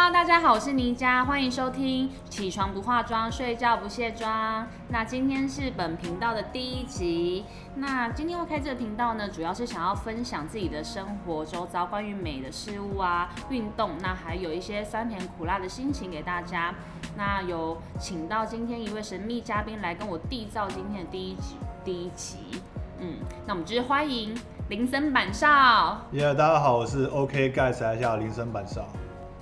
哈大家好，我是倪佳，欢迎收听起床不化妆，睡觉不卸妆。那今天是本频道的第一集。那今天要开这个频道呢，主要是想要分享自己的生活周遭关于美的事物啊，运动，那还有一些酸甜苦辣的心情给大家。那有请到今天一位神秘嘉宾来跟我缔造今天的第一集，第一集。嗯，那我们就是欢迎林森板少。耶，大家好，我是 OK Guys 来下林森板少。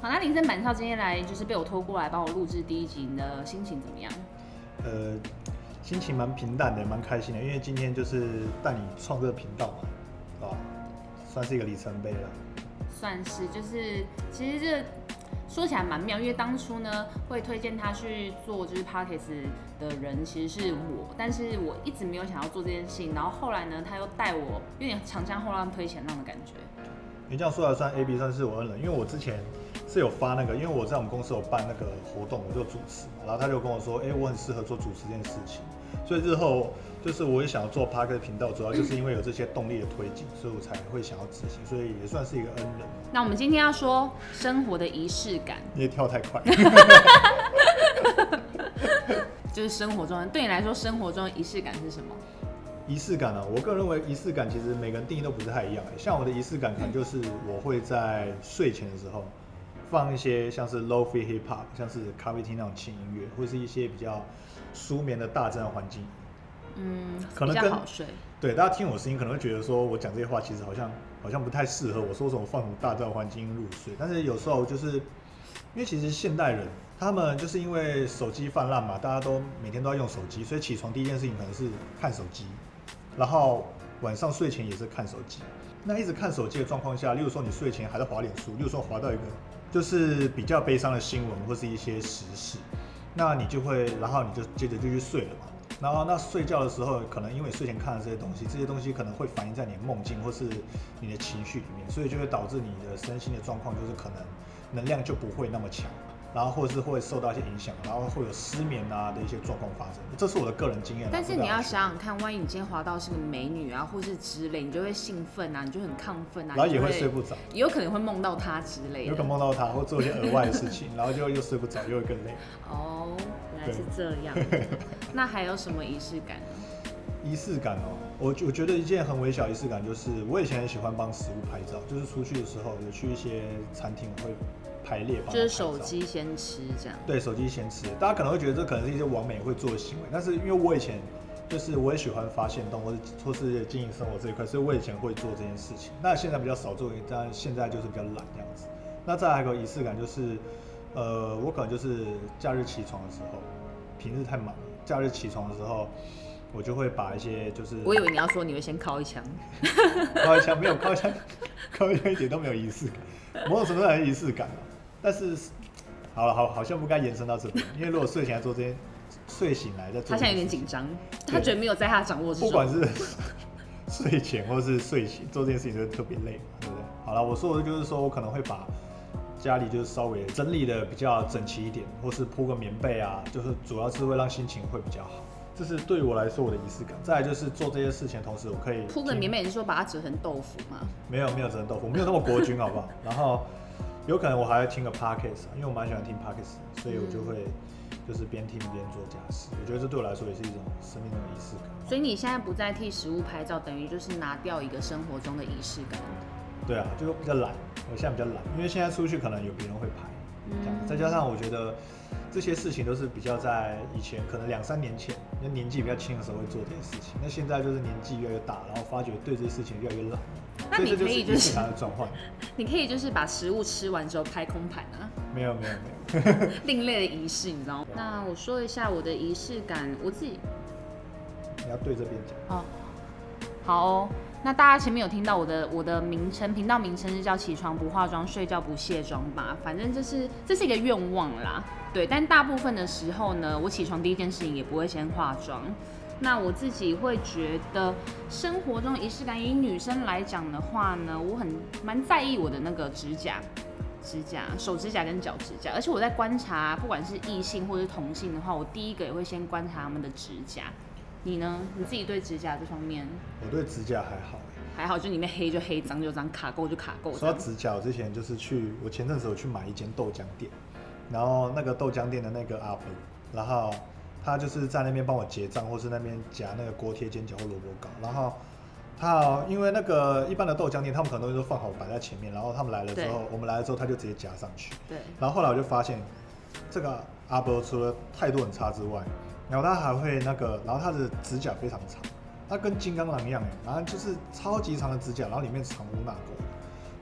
好，那林森板少今天来就是被我拖过来帮我录制第一集，你的心情怎么样？呃，心情蛮平淡的，蛮开心的，因为今天就是带你创这个频道嘛，啊，算是一个里程碑了。算是，就是其实这说起来蛮妙，因为当初呢会推荐他去做就是 Parkes 的人其实是我，但是我一直没有想要做这件事情，然后后来呢他又带我有点长江后浪推前浪的感觉。你这样说来算 A B 算是我恩人，因为我之前是有发那个，因为我在我们公司有办那个活动，我就主持嘛，然后他就跟我说，哎、我很适合做主持这件事情，所以日后就是我也想要做 p a r k 频道，主要就是因为有这些动力的推进，所以我才会想要执行，所以也算是一个恩人。那我们今天要说生活的仪式感，你也跳太快，就是生活中对你来说生活中的仪式感是什么？仪式感啊，我个人认为仪式感其实每个人定义都不是太一样。像我的仪式感可能就是我会在睡前的时候放一些像是 low fi hip hop，像是咖啡厅那种轻音乐，或是一些比较舒眠的大自然环境。嗯，可能跟好睡。对，大家听我声音可能会觉得说我讲这些话其实好像好像不太适合我说什么放什么大自然环境入睡，但是有时候就是因为其实现代人他们就是因为手机泛滥嘛，大家都每天都要用手机，所以起床第一件事情可能是看手机，然后晚上睡前也是看手机。那一直看手机的状况下，例如说你睡前还在滑脸书，例如说滑到一个就是比较悲伤的新闻或是一些时事，那你就会，然后你就接着就去睡了嘛。然后那睡觉的时候，可能因为睡前看了这些东西，这些东西可能会反映在你的梦境或是你的情绪里面，所以就会导致你的身心的状况就是可能能量就不会那么强，然后或者是会受到一些影响，然后会有失眠啊的一些状况发生。这是我的个人经验啊。但是你要想想看，万一你今天滑到是个美女啊，或是之类，你就会兴奋啊，你就很亢奋啊，然后也会睡不着，也有可能会梦到她之类的有可能。梦到她或做一些额外的事情，然后就又睡不着，又会更累。哦，原来是这样。那还有什么仪式感呢？仪式感哦，我我觉得一件很微小的仪式感就是，我以前很喜欢帮食物拍照，就是出去的时候有去一些餐厅我会排列帮它就是手机先吃这样。对手机先吃，大家可能会觉得这可能是一些完美会做的行为，但是因为我以前就是我也喜欢发现动或是或是经营生活这一块，所以我以前会做这件事情。那现在比较少做，但现在就是比较懒这样子。那再来一个仪式感就是，呃，我可能就是假日起床的时候，平日太忙了，假日起床的时候，我就会把一些就是我以为你要说你会先敲一枪，敲一枪没有敲一枪，敲一枪一点都没有仪式感，某种程度上有仪式感啊但是好了，好好像不该延伸到这边，因为如果睡前来做这些，睡醒来再做，他现在有点紧，张，他觉得没有在他掌握之中。不管是 睡前或是睡醒做这件事情，就特别累嘛，对不对？好了，我说的就是说我可能会把家里就是稍微整理的比较整齐一点，或是铺个棉被啊，就是主要是会让心情会比较好。这是对于我来说我的仪式感。再来就是做这些事情的同时，我可以铺个棉被，你是说把它折成豆腐吗？没有没有折成豆腐，没有那么国军，好不好？然后有可能我还会听个 podcast，因为我蛮喜欢听 podcast，所以我就会就是边听边做家事。我觉得这对我来说也是一种生命中的仪式感。所以你现在不再替食物拍照，等于就是拿掉一个生活中的仪式感。对啊，就比较懒，我现在比较懒，因为现在出去可能有别人会拍，这样，嗯再加上我觉得这些事情都是比较在以前可能两三年前，那年纪比较轻的时候会做这些事情，那现在就是年纪越来越大，然后发觉对这些事情越来越懒，那你可以就是的转换。你可以就是把食物吃完之后拍空盘啊，没有没有没有，另类的仪式，你知道吗？那我说一下我的仪式感，我自己你要对这边讲。哦，好哦。那大家前面有听到我的我的名称，频道名称是叫起床不化妆，睡觉不卸妆吧。反正这是这是一个愿望啦，对。但大部分的时候呢，我起床第一件事情也不会先化妆。那我自己会觉得生活中仪式感，以女生来讲的话呢，我很蛮在意我的那个指甲。指甲、手指甲跟脚指甲，而且我在观察，不管是异性或是同性的话，我第一个也会先观察他们的指甲。你呢？你自己对指甲这方面，我对指甲还好，还好，就里面黑就黑，脏就脏，卡垢就卡垢。说到指甲，我之前就是去，我前阵子我去买一间豆浆店，然后那个豆浆店的那个阿伯，然后他就是在那边帮我结账，或是那边夹那个锅贴、煎饺或萝卜糕，然后他因为那个一般的豆浆店，他们可能东西都放好摆在前面，然后他们来了之后，我们来了之后他就直接夹上去，对，然后后来我就发现，这个阿伯除了态度很差之外，然后他还会那个，然后他的指甲非常长，他跟金刚狼一样哎，然后就是超级长的指甲，然后里面藏污纳垢，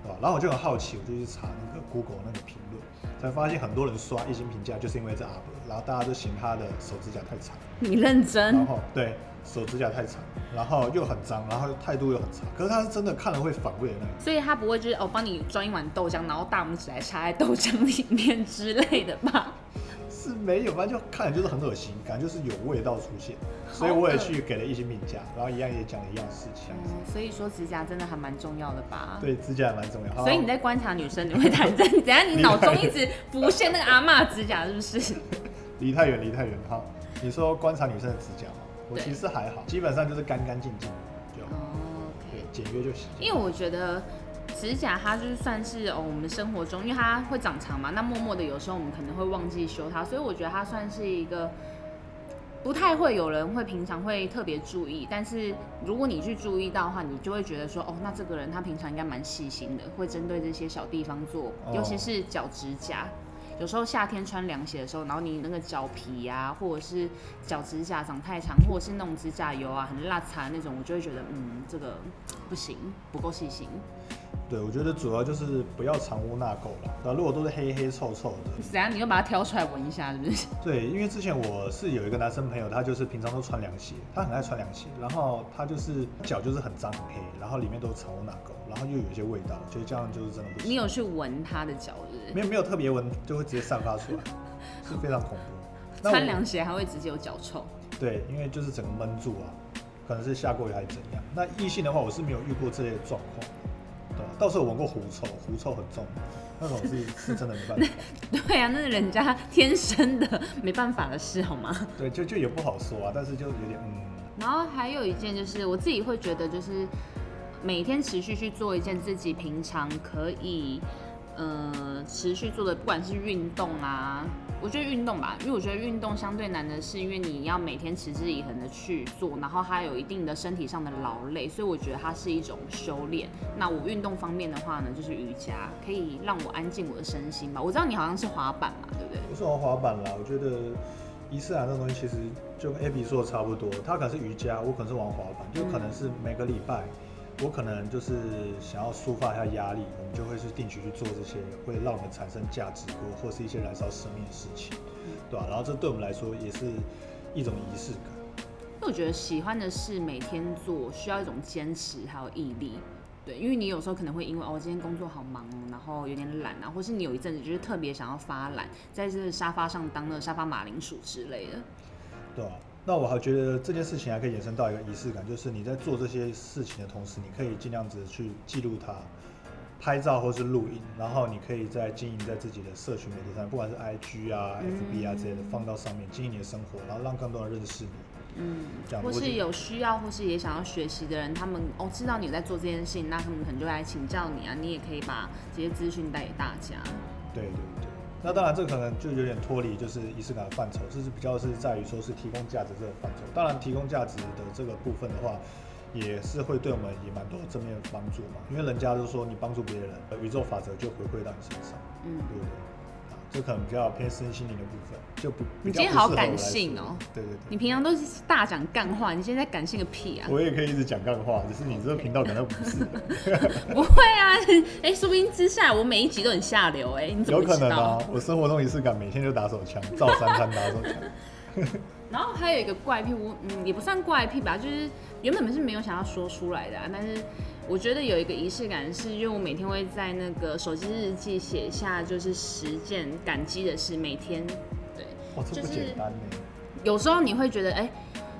对吧？然后我就很好奇，我就去查那个 Google 那个评论，才发现很多人刷一星评价，就是因为这阿伯，然后大家都嫌他的手指甲太长，你认真然？后对手指甲太长，然后又很脏，然后态度又很差，可是他是真的看了会反胃的那种。所以他不会就是哦，帮你装一碗豆浆，然后大拇指来插在豆浆里面之类的吧？是没有，反正就看着就是很恶心，感觉就是有味道出现，所以我也去给了一些评价，然后一样也讲了一样事情。嗯，所以说指甲真的还蛮重要的吧？。对，指甲也蛮重要。所以你在观察女生，你会谈真，等下你脑中一直浮现那个阿妈指甲，是不是？离太远，离太远。好，你说观察女生的指甲嘛，我其实还好，基本上就是干干净净就对简约就行。因为我觉得指甲它就是算是哦，我们生活中，因为它会长长嘛，那默默的有时候我们可能会忘记修它，所以我觉得它算是一个不太会有人会平常会特别注意，但是如果你去注意到的话，你就会觉得说哦，那这个人他平常应该蛮细心的，会针对这些小地方做，哦尤其是脚指甲。有时候夏天穿凉鞋的时候，然后你那个脚皮呀、或者是脚指甲长太长，或者是那种指甲油啊很辣擦那种，我就会觉得嗯，这个不行，不够细心。对，我觉得主要就是不要藏污纳垢了。对吧，如果都是黑黑臭臭的，怎样你就把它挑出来闻一下，是不是？对，因为之前我是有一个男生朋友，他就是平常都穿凉鞋，他很爱穿凉鞋，然后他就是脚就是很脏很黑，然后里面都藏污纳垢，然后又有一些味道，所以这样就是真的不行。你有去闻他的脚，是不是？没有没有特别闻，就会直接散发出来，是非常恐怖。穿凉鞋还会直接有脚臭。对，因为就是整个闷住啊，可能是下过雨还是怎样。那异性的话，我是没有遇过这类的状况，倒是有闻过狐臭，狐臭很重，那种是是真的没办法。对啊，那是人家 天生的，没办法的事，好吗？对，就就也不好说啊，但是就有点嗯，然后还有一件就是我自己会觉得，就是每天持续去做一件自己平常可以呃持续做的，不管是运动啊，我觉得运动吧，因为我觉得运动相对难的是，因为你要每天持之以恒的去做，然后它有一定的身体上的劳累，所以我觉得它是一种修炼。那我运动方面的话呢，就是瑜伽，可以让我安静我的身心吧。我知道你好像是滑板嘛，对不对？不是玩滑板啦，我觉得伊斯兰这东西其实就跟 Abby 说的差不多，他可能是瑜伽，我可能是玩滑板，就可能是每个礼拜。我可能就是想要抒发一下压力，我们就会去定期去做这些会让我们产生价值或或是一些燃烧生命的事情，对吧、然后这对我们来说也是一种仪式感。因为我觉得喜欢的事每天做需要一种坚持还有毅力。对，因为你有时候可能会因为哦，今天工作好忙哦，然后有点懒啊，或是你有一阵子就是特别想要发懒，在这个沙发上当那个沙发马铃薯之类的。对吧、那我还觉得这件事情还可以延伸到一个仪式感，就是你在做这些事情的同时，你可以尽量子去记录它，拍照或是录影，然后你可以在经营在自己的社群媒体上，不管是 IG 啊、嗯 FB 啊之类的，放到上面经营你的生活，然后让更多人认识你。嗯或是有需要或是也想要学习的人，他们哦知道你在做这件事情，那他们可能就来请教你啊，你也可以把这些资讯带给大家。对对对。那当然，这可能就有点脱离就是仪式感的范畴，这是比较是在于说是提供价值这个范畴。当然，提供价值的这个部分的话，也是会对我们也蛮多正面的帮助嘛。因为人家都说你帮助别人，宇宙法则就回馈到你身上，嗯，对不对？啊，这可能比较偏身心灵的部分，就不你今天好感性哦对对对。你平常都是大讲干话，你现在感性个屁啊！我也可以一直讲干话，只是你这个频道可能不是，不会啊，哎、说不定之下我每一集都很下流哎、你怎么有可？能啊。我生活中仪式感，每天就打手枪，照三餐打手枪。然后还有一个怪癖，我嗯也不算怪癖吧，就是原本是没有想要说出来的、啊，但是我觉得有一个仪式感，是因为我每天会在那个手机日记写下就是十件感激的事，每天对，哇，这不就是简单呢。有时候你会觉得，哎、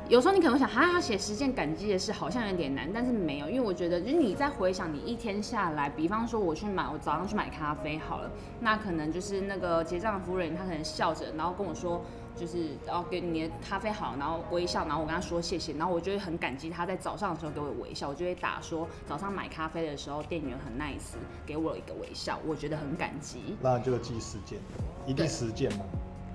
有时候你可能会想，哈，要写十件感激的事，好像有点难，但是没有，因为我觉得，就是你在回想你一天下来，比方说我去买，我早上去买咖啡好了，那可能就是那个结账的服务人员，他可能笑着，然后跟我说，就是然后给你的咖啡好，然后微笑，然后我跟他说谢谢，然后我就会很感激他在早上的时候给我微笑，我就会打说早上买咖啡的时候店员很 nice，给我一个微笑，我觉得很感激。那就记十件，一定十件吗？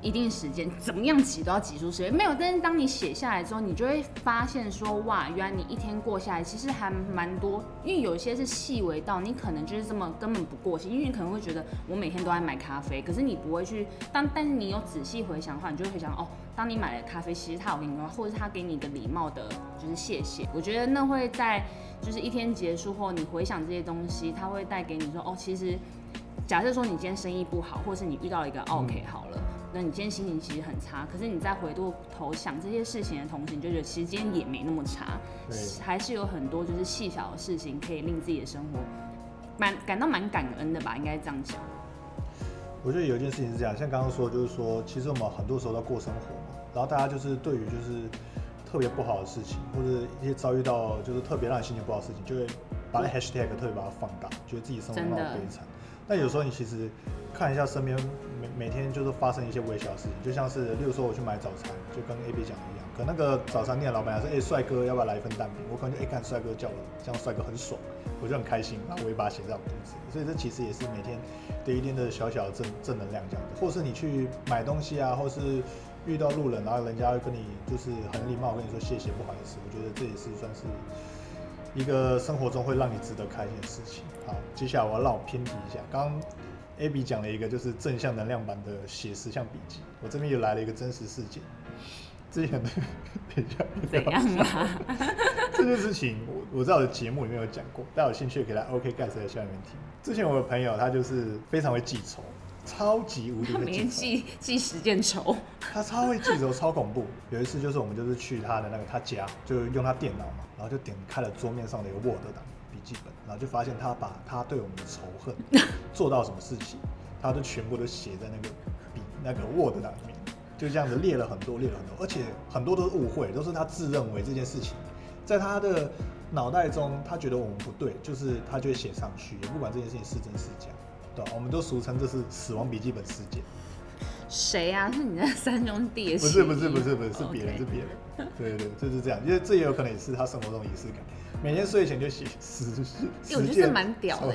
一定时间，怎么样挤都要挤出时间。没有，但是当你写下来之后，你就会发现说，哇，原来你一天过下来，其实还蛮多。因为有些是细微到你可能就是这么根本不过心，因为你可能会觉得我每天都在买咖啡，可是你不会去当，但是你有仔细回想的话，你就会想哦，当你买了咖啡，其实他有给你，或者是他给你一个礼貌的，就是谢谢。我觉得那会在就是一天结束后，你回想这些东西，他会带给你说，哦，其实假设说你今天生意不好，或是你遇到一个 OK 好了。那你今天心情其实很差，可是你再回过头想这些事情的同时，你就觉得其实今天也没那么差，还是有很多就是细小的事情可以令自己的生活蛮感到蛮感恩的吧，应该这样讲。我觉得有一件事情是这样，像刚刚说，就是说，其实我们很多时候在过生活嘛，然后大家就是对于就是特别不好的事情，或者一些遭遇到就是特别让你心情不好的事情，就会把那 hashtag 特别把它放大，觉得自己生活那么悲惨。但有时候你其实看一下身边每每天就是发生一些微小的事情，就像是例如说我去买早餐，就跟 A B 讲的一样，可那个早餐店老板说，哎，帅哥要不要来一份蛋饼？我可能就哎看帅哥叫我，这样帅哥很爽，我就很开心，然后我也把它写在我肚子。所以这其实也是每天的一天的小小正正能量这样子。或是你去买东西啊，或是遇到路人，然后人家会跟你就是很礼貌跟你说谢谢不好意思，我觉得这也是算是。一个生活中会让你值得开心的事情。好，接下来我要让我偏题一下。刚刚 Abby 讲了一个就是正向能量版的写实像笔记，我这边又来了一个真实事件。之前的等一下，怎样啊？这件事情我我在我的节目里面有讲过，大家有兴趣可以来 OK 盖 s 的下面听。之前我的朋友他就是非常会记仇，超级无敌的记记时间仇，他超会记仇，超恐怖。有一次就是我们就是去他的那个他家，就用他电脑嘛。然后就点开了桌面上的一个 Word 档笔记本，然后就发现他把他对我们的仇恨 做到什么事情，他都全部都写在那个笔那个 Word 档里面，就这样子列了很多，列了很多，而且很多都是误会，都是他自认为这件事情在他的脑袋中，他觉得我们不对，就是他就会写上去，也不管这件事情是真是假，对我们都俗称这是死亡笔记本事件。谁呀？是你的三兄弟？不是不是不是不是是别人是别人。对对对，就是这样，因为这也有可能也是他生活中仪式感。每天睡前就写十十我觉得蛮屌的。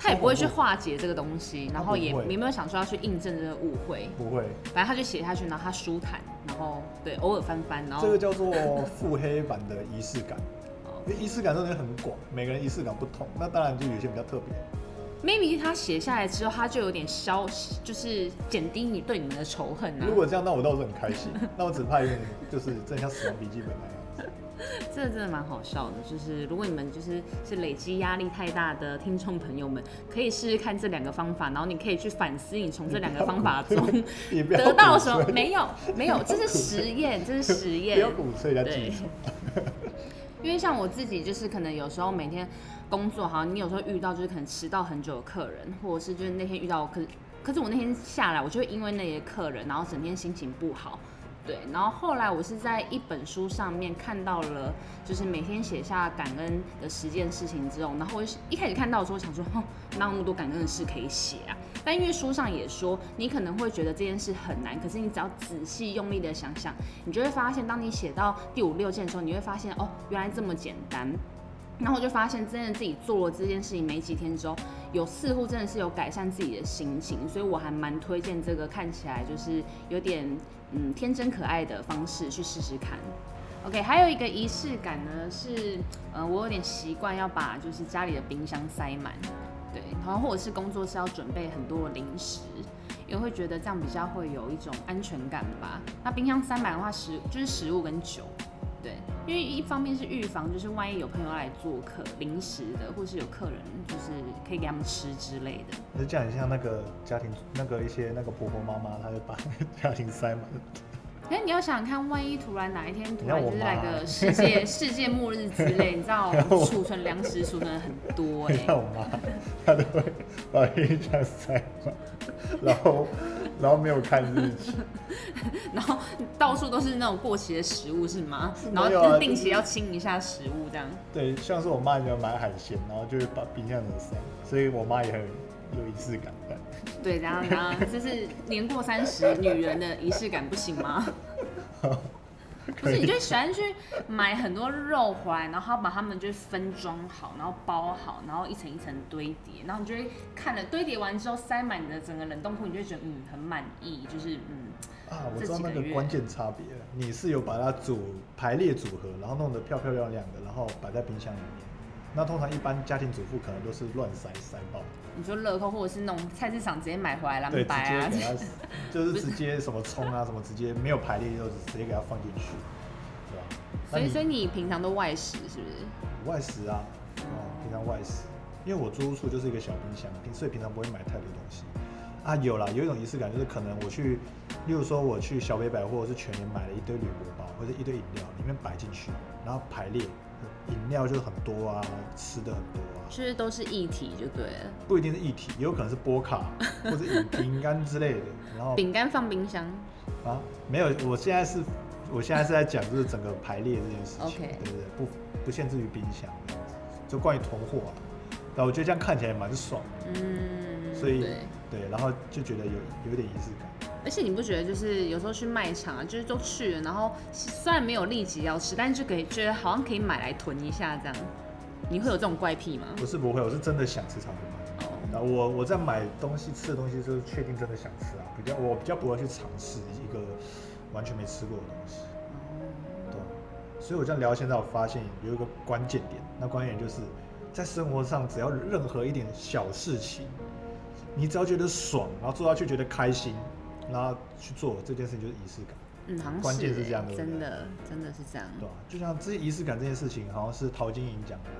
他也不会去化解这个东西，然后也也没有想说要去印证这个误会。不会。反正他就写下去，然后他舒坦，然后对偶尔翻翻，然后这个叫做腹黑版的仪式感。因为仪式感真的很广，每个人仪式感不同，那当然就有些比较特别。Maybe 他写下来之后，他就有点消，就是减低你对你们的仇恨啊。如果这样，那我倒是很开心。那我只怕有点就是真像死亡笔记本那样子。这真的蛮好笑的，就是如果你们就是是累积压力太大的听众朋友们，可以试试看这两个方法，然后你可以去反思你从这两个方法中得到什么。没有，没有，这是实验，这是实验。不要鼓吹人家记因为像我自己，就是可能有时候每天。工作好，你有时候遇到就是可能迟到很久的客人，或者是就是那天遇到，可可是我那天下来，我就会因为那些客人，然后整天心情不好，对。然后后来我是在一本书上面看到了，就是每天写下感恩的十件事情之后，然后我一开始看到的时候想说，哦，哪有那么多感恩的事可以写啊？但因为书上也说，你可能会觉得这件事很难，可是你只要仔细用力的想想，你就会发现，当你写到第五六件的时候，你会发现，哦，原来这么简单。然后我就发现，真的自己做了这件事情没几天之后，有似乎真的是有改善自己的心情，所以我还蛮推荐这个看起来就是有点嗯天真可爱的方式去试试看。OK，还有一个仪式感呢，是呃我有点习惯要把就是家里的冰箱塞满，对，然后或者是工作是要准备很多零食，因为会觉得这样比较会有一种安全感吧。那冰箱塞满的话，食就是食物跟酒。对，因为一方面是预防，就是万一有朋友来做客，临时的，或是有客人，就是可以给他们吃之类的。就这样，像那个家庭，那个一些那个婆婆妈妈，她就把 家庭塞满。哎，你要想想看，万一突然哪一天突然就是来个世界 世界末日之类，你知道储存粮食储存很多哎。像我妈，她都会把冰箱塞满，然后。然后没有看日期，然后到处都是那种过期的食物是吗？然后就是定期要清一下食物这样。对，像是我妈喜欢买海鲜，然后就会把冰箱里塞，所以我妈也很有仪式感。对，然后然后这是年过三十女人的仪式感不行吗？不是，你就喜欢去买很多肉回来，然后把它们就是分装好，然后包好，然后一层一层堆叠，然后你就会看了堆叠完之后塞满你的整个冷冻库，你就会觉得嗯很满意，就是嗯啊，我知道那个关键差别，你是有把它组排列组合，然后弄得漂漂亮亮的，然后摆在冰箱里面。那通常一般家庭主妇可能都是乱塞塞爆，你说乐扣或者是那种菜市场直接买回来蓝对，直白啊，接给它，就是直接什么葱啊什么直接没有排列就直接给它放进去，对吧？所以所以你平常都外食是不是？外食啊，哦，平常外食，因为我租屋处就是一个小冰箱，平所以平常不会买太多东西。啊，有啦，有一种仪式感，就是可能我去，例如说我去小北百货或者是全年买了一堆铝箔包或者一堆饮料，里面摆进去，然后排列，饮料就是很多啊，吃的很多啊，就是都是一体就对了。不一定是一体，也有可能是波卡或者饮饼干之类的，然后饼干放冰箱，啊，没有，我现在是，我现在是在讲就是整个排列这件事情对不对？不不限制于冰箱这样子，就关于囤货啊，但我觉得这样看起来蛮爽的，嗯，所以对。对，然后就觉得有有一点仪式感。而且你不觉得就是有时候去卖场啊，就是都去了，然后虽然没有立即要吃，但是就可以觉得好像可以买来囤一下这样。你会有这种怪癖吗？不是不会，我是真的想吃才会买。哦，然后我我在买东西吃的东西，就是确定真的想吃啊，比较我比较不会去尝试一个完全没吃过的东西。对，所以我这样聊到现在，我发现有一个关键点，那关键点就是在生活上，只要任何一点小事情，你只要觉得爽，然后做下去觉得开心，然后去做这件事情就是仪式感，嗯，好像关键是这样对不对真的真的是这样。对吧、就像这仪式感这件事情，好像是陶晶莹讲的，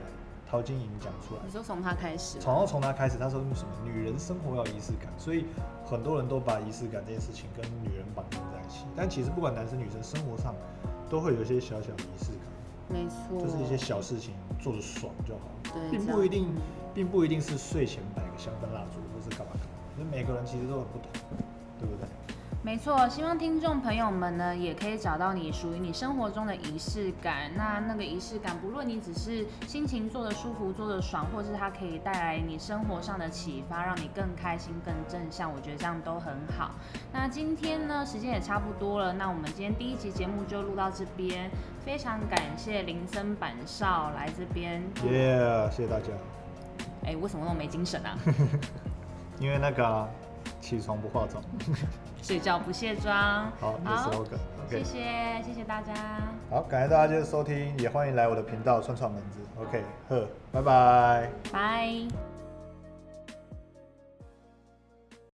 陶晶莹讲出来。你说从他开始吗，从从他开始，他说什么女人生活要有仪式感，所以很多人都把仪式感这件事情跟女人绑定在一起。但其实不管男生女生，生活上都会有一些小小的仪式感。没错，就是一些小事情做的爽就好，对并不一定嗯，并不一定是睡前摆个香氛蜡烛或是干嘛干嘛，因为每个人其实都很不同？没错，希望听众朋友们呢，也可以找到你属于你生活中的仪式感。那那个仪式感，不论你只是心情做的舒服、做的爽，或是它可以带来你生活上的启发，让你更开心、更正向，我觉得这样都很好。那今天呢，时间也差不多了，那我们今天第一集节目就录到这边，非常感谢林森板少来这边。耶、谢谢大家。哎、为什么那么没精神啊？因为那个 啊、起床不化妆，睡觉不卸妆。好，你的 slogan。谢谢，谢谢大家。好，感谢大家今天收听，也欢迎来我的频道串串门子。OK，呵，拜拜。拜。